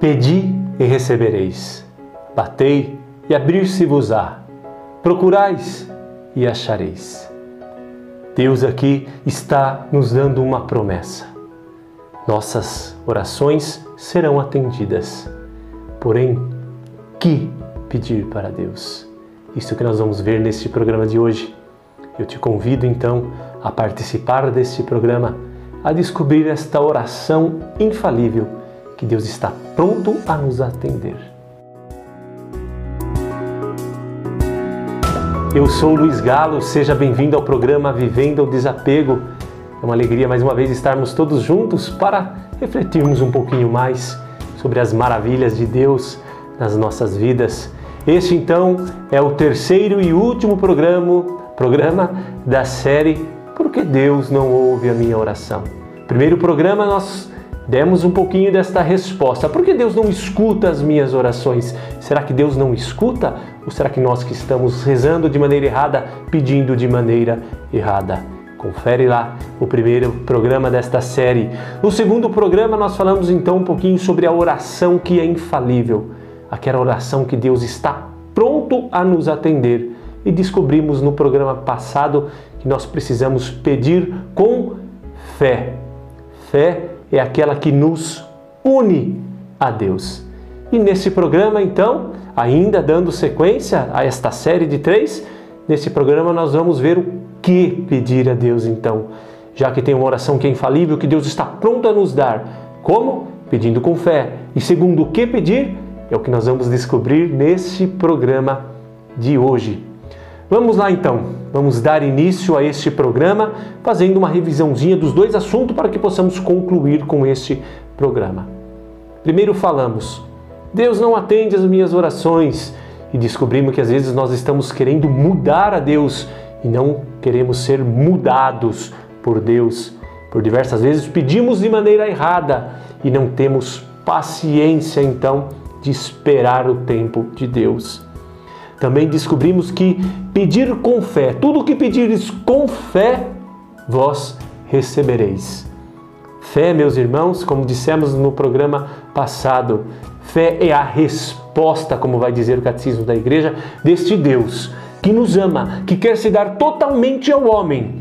Pedi e recebereis, batei e abrir-se-vos-á, procurais e achareis. Deus aqui está nos dando uma promessa. Nossas orações serão atendidas. Porém, que pedir para Deus? Isso que nós vamos ver neste programa de hoje. Eu te convido então a participar deste programa, a descobrir esta oração infalível que Deus está pronto a nos atender. Eu sou Luiz Galo, seja bem-vindo ao programa Vivendo o Desapego. É uma alegria mais uma vez estarmos todos juntos para refletirmos um pouquinho mais sobre as maravilhas de Deus nas nossas vidas. Este então é o terceiro e último programa, programa da série Por que Deus não ouve a minha oração? Primeiro programa nós demos um pouquinho desta resposta. Por que Deus não escuta as minhas orações? Será que Deus não escuta? Ou será que nós que estamos rezando de maneira errada, pedindo de maneira errada? Confere lá o primeiro programa desta série. No segundo programa, nós falamos então um pouquinho sobre a oração que é infalível, aquela oração que Deus está pronto a nos atender. E descobrimos no programa passado que nós precisamos pedir com fé. Fé é aquela que nos une a Deus. E nesse programa, então, ainda dando sequência a esta série de três, nesse programa nós vamos ver o que pedir a Deus, então, já que tem uma oração que é infalível, que Deus está pronto a nos dar. Como? Pedindo com fé. E segundo, o que pedir? É o que nós vamos descobrir neste programa de hoje. Vamos lá então, vamos dar início a este programa fazendo uma revisãozinha dos dois assuntos para que possamos concluir com este programa. Primeiro falamos, Deus não atende as minhas orações e descobrimos que às vezes nós estamos querendo mudar a Deus e não queremos ser mudados por Deus. Por diversas vezes pedimos de maneira errada e não temos paciência então de esperar o tempo de Deus. Também descobrimos que pedir com fé, tudo o que pedires com fé, vós recebereis. Fé, meus irmãos, como dissemos no programa passado, fé é a resposta, como vai dizer o catecismo da igreja, deste Deus que nos ama, que quer se dar totalmente ao homem.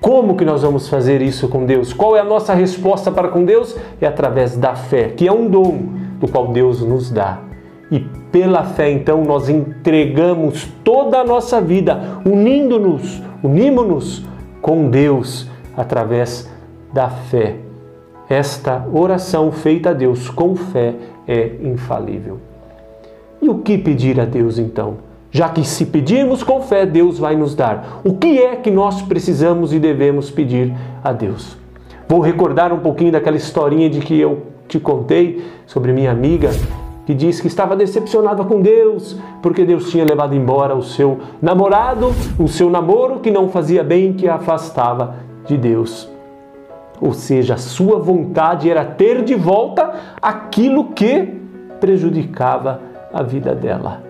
Como que nós vamos fazer isso com Deus? Qual é a nossa resposta para com Deus? É através da fé, que é um dom do qual Deus nos dá. E pela fé, então, nós entregamos toda a nossa vida, unindo-nos, unimos-nos com Deus através da fé. Esta oração feita a Deus com fé é infalível. E o que pedir a Deus então? Já que se pedirmos com fé, Deus vai nos dar. O que é que nós precisamos e devemos pedir a Deus? Vou recordar um pouquinho daquela historinha de que eu te contei sobre minha amiga que diz que estava decepcionada com Deus, porque Deus tinha levado embora o seu namorado, o seu namoro que não fazia bem, que a afastava de Deus. Ou seja, a sua vontade era ter de volta aquilo que prejudicava a vida dela.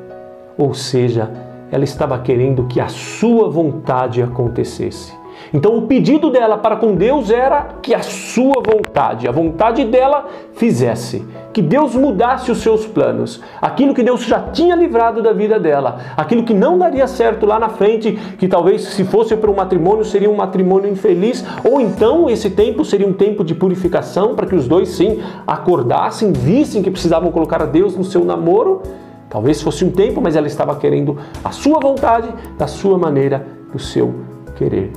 Ou seja, ela estava querendo que a sua vontade acontecesse. Então o pedido dela para com Deus era que a sua vontade, a vontade dela, fizesse. Que Deus mudasse os seus planos. Aquilo que Deus já tinha livrado da vida dela. Aquilo que não daria certo lá na frente, que talvez se fosse para um matrimônio seria um matrimônio infeliz. Ou então esse tempo seria um tempo de purificação para que os dois sim acordassem, vissem que precisavam colocar a Deus no seu namoro. Talvez fosse um tempo, mas ela estava querendo a sua vontade, da sua maneira, do seu querer.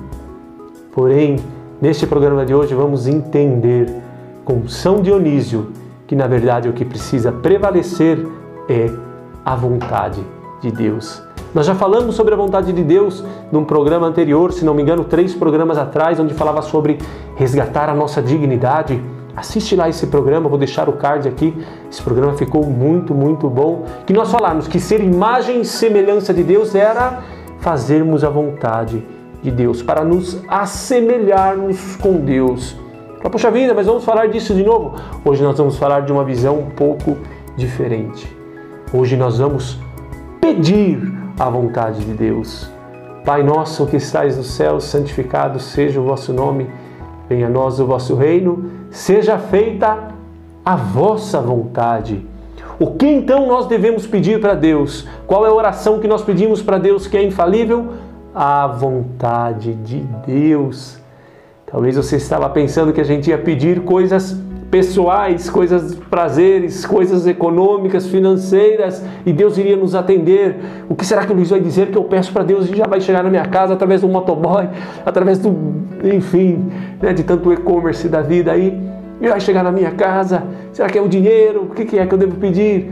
Porém, neste programa de hoje vamos entender com São Dionísio que na verdade o que precisa prevalecer é a vontade de Deus. Nós já falamos sobre a vontade de Deus num programa anterior, se não me engano, três programas atrás, onde falava sobre resgatar a nossa dignidade. Assiste lá esse programa, vou deixar o card aqui. Esse programa ficou muito, muito bom. Que nós falamos que ser imagem e semelhança de Deus era fazermos a vontade de Deus, para nos assemelharmos com Deus. Mas, poxa vida, mas vamos falar disso de novo? Hoje nós vamos falar de uma visão um pouco diferente. Hoje nós vamos pedir a vontade de Deus. Pai nosso que estais no céu, santificado seja o vosso nome, venha a nós o vosso reino, seja feita a vossa vontade. O que então nós devemos pedir para Deus? Qual é a oração que nós pedimos para Deus que é infalível? A vontade de Deus. Talvez você estava pensando que a gente ia pedir coisas pessoais, coisas prazeres, coisas econômicas, financeiras, e Deus iria nos atender. O que será que o Luiz vai dizer que eu peço para Deus e já vai chegar na minha casa através do motoboy, através do, enfim, né, de tanto e-commerce da vida aí, e vai chegar na minha casa? Será que é o dinheiro? O que é que eu devo pedir?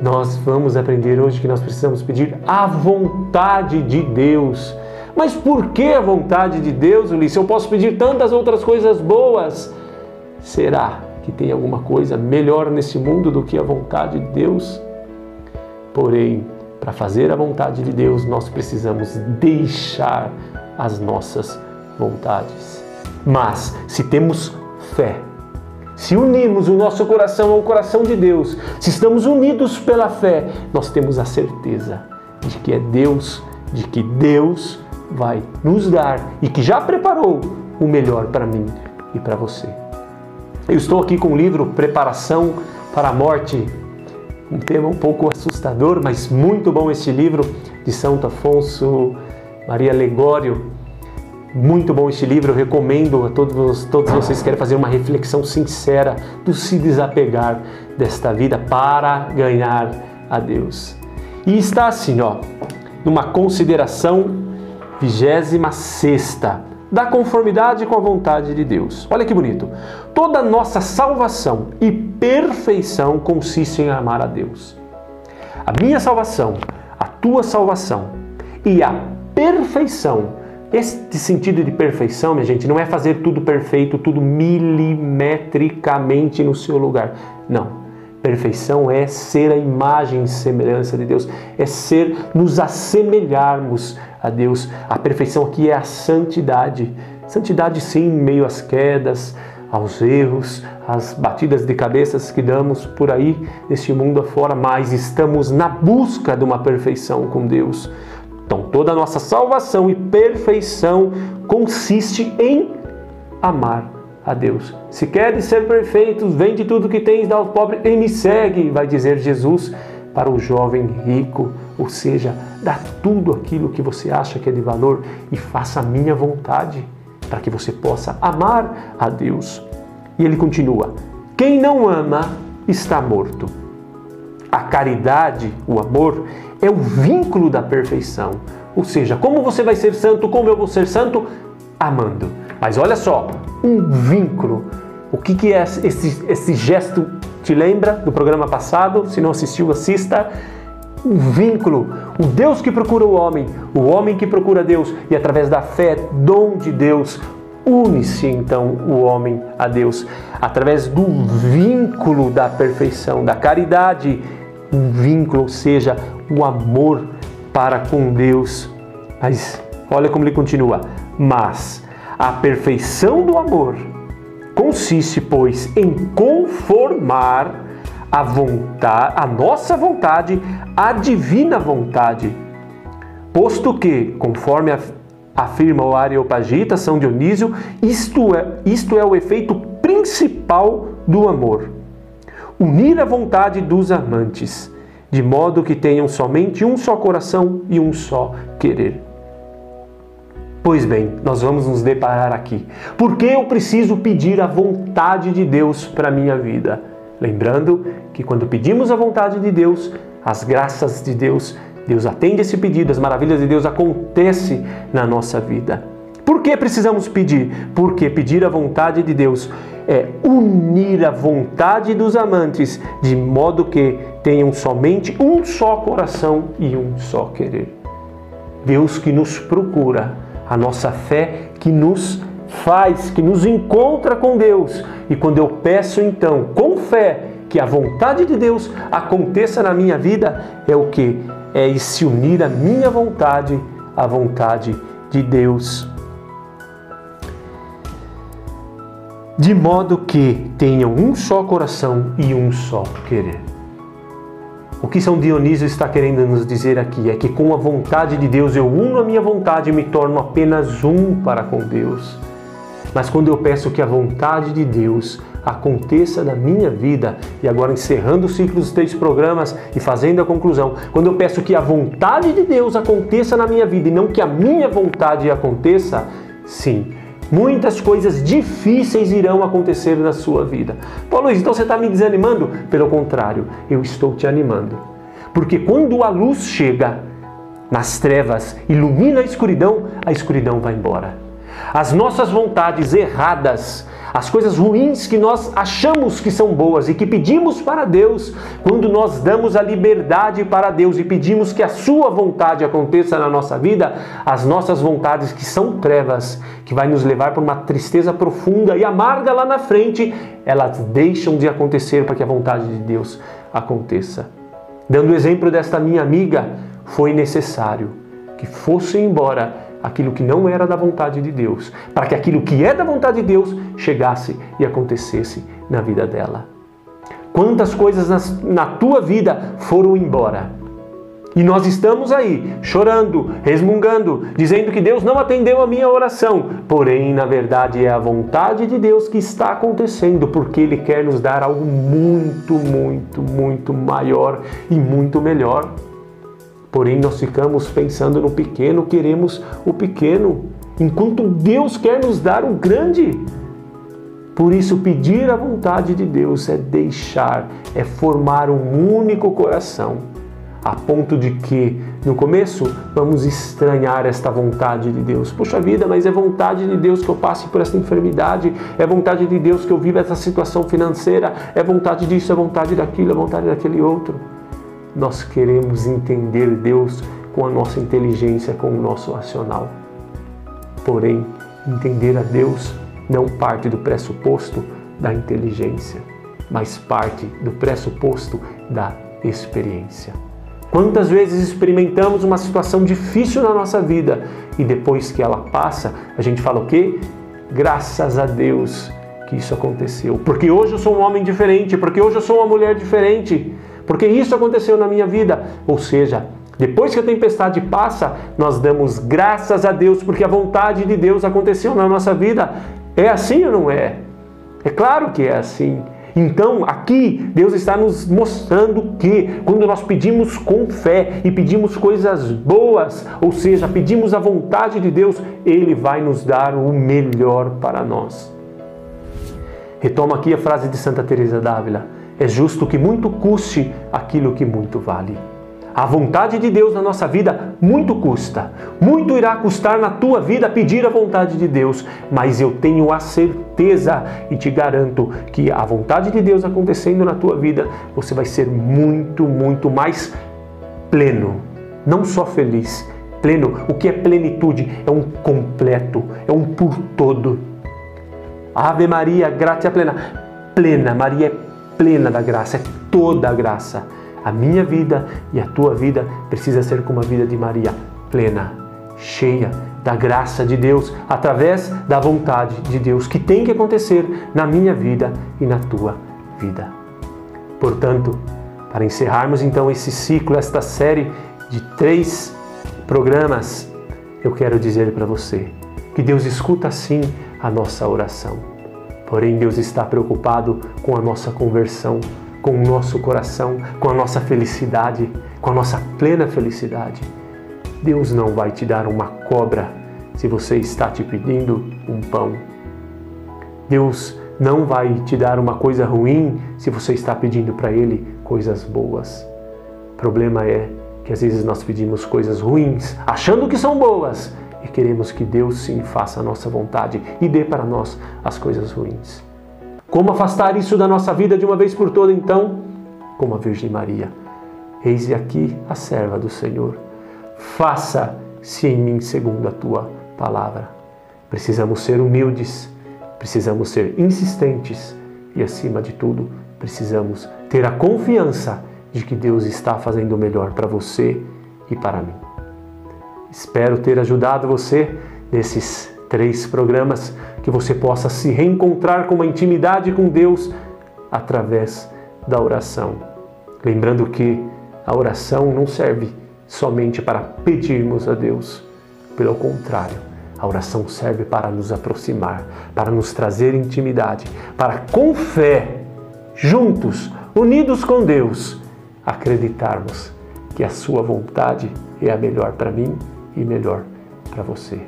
Nós vamos aprender hoje que nós precisamos pedir a vontade de Deus. Mas por que a vontade de Deus, Ulisses? Eu posso pedir tantas outras coisas boas. Será que tem alguma coisa melhor nesse mundo do que a vontade de Deus? Porém, para fazer a vontade de Deus, nós precisamos deixar as nossas vontades. Mas, se temos fé, se unimos o nosso coração ao coração de Deus, se estamos unidos pela fé, nós temos a certeza de que é Deus, de que Deus vai nos dar e que já preparou o melhor para mim e para você. Eu estou aqui com o livro Preparação para a Morte, um tema um pouco assustador, mas muito bom este livro de Santo Afonso Maria Legório. Muito bom este livro, eu recomendo a todos, todos vocês que querem fazer uma reflexão sincera do se desapegar desta vida para ganhar a Deus. E está assim, ó, numa consideração vigésima sexta da conformidade com a vontade de Deus. Olha que bonito. Toda nossa salvação e perfeição consiste em amar a Deus. A minha salvação, a tua salvação e a perfeição. Este sentido de perfeição, minha gente, não é fazer tudo perfeito, tudo milimetricamente no seu lugar. Não. Perfeição é ser a imagem e semelhança de Deus, é ser nos assemelharmos a Deus. A perfeição aqui é a santidade. Santidade sim, em meio às quedas, aos erros, às batidas de cabeças que damos por aí neste mundo afora, mas estamos na busca de uma perfeição com Deus. Então, toda a nossa salvação e perfeição consiste em amar a Deus. Se queres ser perfeitos, vende tudo que tens, dá ao pobre e me segue, vai dizer Jesus para o jovem rico. Ou seja, dá tudo aquilo que você acha que é de valor e faça a minha vontade, para que você possa amar a Deus. E ele continua: quem não ama está morto. A caridade, o amor, é o vínculo da perfeição. Ou seja, como você vai ser santo, como eu vou ser santo? Amando. Mas olha só, um vínculo. O que, que é esse, esse gesto? Te lembra do programa passado? Se não assistiu, assista. Um vínculo. O Deus que procura o homem, o homem que procura Deus, e através da fé, dom de Deus, une-se então o homem a Deus. Através do vínculo da perfeição, da caridade, um vínculo, ou seja, o amor para com Deus. Mas olha como ele continua. Mas a perfeição do amor consiste, pois, em conformar a vontade, a nossa vontade à divina vontade. Posto que, conforme afirma o Areopagita, São Dionísio, isto é, isto é o efeito principal do amor. Unir a vontade dos amantes, de modo que tenham somente um só coração e um só querer. Pois bem, nós vamos nos deparar aqui. Por que eu preciso pedir a vontade de Deus para a minha vida? Lembrando que quando pedimos a vontade de Deus, as graças de Deus, Deus atende esse pedido, as maravilhas de Deus acontecem na nossa vida. Por que precisamos pedir? Porque pedir a vontade de Deus é unir a vontade dos amantes de modo que tenham somente um só coração e um só querer. Deus que nos procura a nossa fé que nos faz, que nos encontra com Deus. E quando eu peço então, com fé, que a vontade de Deus aconteça na minha vida, é o que? É se unir a minha vontade à vontade de Deus. De modo que tenham um só coração e um só querer. O que São Dionísio está querendo nos dizer aqui é que com a vontade de Deus eu uno a minha vontade e me torno apenas um para com Deus. Mas quando eu peço que a vontade de Deus aconteça na minha vida. E agora, encerrando o ciclo dos três programas e fazendo a conclusão, quando eu peço que a vontade de Deus aconteça na minha vida e não que a minha vontade aconteça, sim, muitas coisas difíceis irão acontecer na sua vida. Paulo Luiz, então você está me desanimando? Pelo contrário, eu estou te animando. Porque quando a luz chega nas trevas, ilumina a escuridão, a escuridão vai embora. As nossas vontades erradas, as coisas ruins que nós achamos que são boas e que pedimos para Deus, quando nós damos a liberdade para Deus e pedimos que a Sua vontade aconteça na nossa vida, as nossas vontades que são trevas, que vai nos levar para uma tristeza profunda e amarga lá na frente, elas deixam de acontecer para que a vontade de Deus aconteça. Dando o exemplo desta minha amiga, foi necessário que fosse embora aquilo que não era da vontade de Deus, para que aquilo que é da vontade de Deus chegasse e acontecesse na vida dela. Quantas coisas na, na tua vida foram embora? E nós estamos aí, chorando, resmungando, dizendo que Deus não atendeu a minha oração. Porém, na verdade, é a vontade de Deus que está acontecendo, porque Ele quer nos dar algo muito, muito, muito maior e muito melhor. Porém, nós ficamos pensando no pequeno, queremos o pequeno, enquanto Deus quer nos dar o grande. Por isso, pedir a vontade de Deus é deixar, é formar um único coração, a ponto de que, no começo, vamos estranhar esta vontade de Deus. Poxa vida, mas é vontade de Deus que eu passe por esta enfermidade, é vontade de Deus que eu viva essa situação financeira, é vontade disso, é vontade daquilo, é vontade daquele outro nós queremos entender Deus com a nossa inteligência, com o nosso racional. Porém, entender a Deus não parte do pressuposto da inteligência, mas parte do pressuposto da experiência. Quantas vezes experimentamos uma situação difícil na nossa vida e depois que ela passa, a gente fala o quê? Graças a Deus que isso aconteceu. Porque hoje eu sou um homem diferente, porque hoje eu sou uma mulher diferente porque isso aconteceu na minha vida. Ou seja, depois que a tempestade passa, nós damos graças a Deus porque a vontade de Deus aconteceu na nossa vida. É assim ou não é? É claro que é assim. Então, aqui, Deus está nos mostrando que quando nós pedimos com fé e pedimos coisas boas, ou seja, pedimos a vontade de Deus, Ele vai nos dar o melhor para nós. Retoma aqui a frase de Santa Teresa d'Ávila é justo que muito custe aquilo que muito vale. A vontade de Deus na nossa vida muito custa. Muito irá custar na tua vida pedir a vontade de Deus, mas eu tenho a certeza e te garanto que a vontade de Deus acontecendo na tua vida, você vai ser muito, muito mais pleno. Não só feliz, pleno. O que é plenitude? É um completo, é um por todo. Ave Maria, gratia plena. Plena, Maria é plena da graça, é toda a graça. A minha vida e a tua vida precisa ser como a vida de Maria, plena, cheia da graça de Deus, através da vontade de Deus, que tem que acontecer na minha vida e na tua vida. Portanto, para encerrarmos então esse ciclo, esta série de três programas, eu quero dizer para você que Deus escuta sim a nossa oração. Porém, Deus está preocupado com a nossa conversão, com o nosso coração, com a nossa felicidade, com a nossa plena felicidade. Deus não vai te dar uma cobra se você está te pedindo um pão. Deus não vai te dar uma coisa ruim se você está pedindo para Ele coisas boas. O problema é que às vezes nós pedimos coisas ruins, achando que são boas, e queremos que Deus sim faça a nossa vontade e dê para nós as coisas ruins. Como afastar isso da nossa vida de uma vez por toda, então? Como a Virgem Maria. Eis aqui a serva do Senhor. Faça-se em mim segundo a tua palavra. Precisamos ser humildes, precisamos ser insistentes e, acima de tudo, precisamos ter a confiança de que Deus está fazendo o melhor para você e para mim. Espero ter ajudado você nesses três programas, que você possa se reencontrar com uma intimidade com Deus através da oração. Lembrando que a oração não serve somente para pedirmos a Deus, pelo contrário, A oração serve para nos aproximar, para nos trazer intimidade, para com fé, juntos, unidos com Deus, acreditarmos que a Sua vontade é a melhor para mim e melhor para você.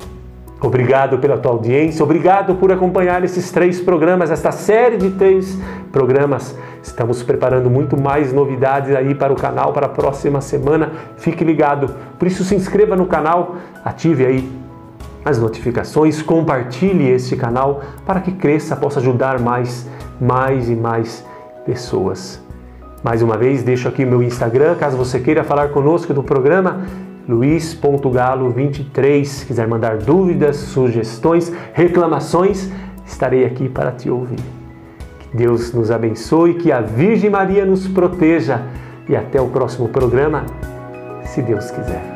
Obrigado pela tua audiência, obrigado por acompanhar esses três programas, esta série de três programas. Estamos preparando muito mais novidades aí para o canal para a próxima semana. Fique ligado. Por isso se inscreva no canal, ative aí as notificações, compartilhe este canal para que cresça, possa ajudar mais, mais e mais pessoas. Mais uma vez, deixo aqui o meu Instagram, caso você queira falar conosco do programa, luiz.galo23. Se quiser mandar dúvidas, sugestões, reclamações, estarei aqui para te ouvir. Que Deus nos abençoe, que a Virgem Maria nos proteja e até o próximo programa, se Deus quiser.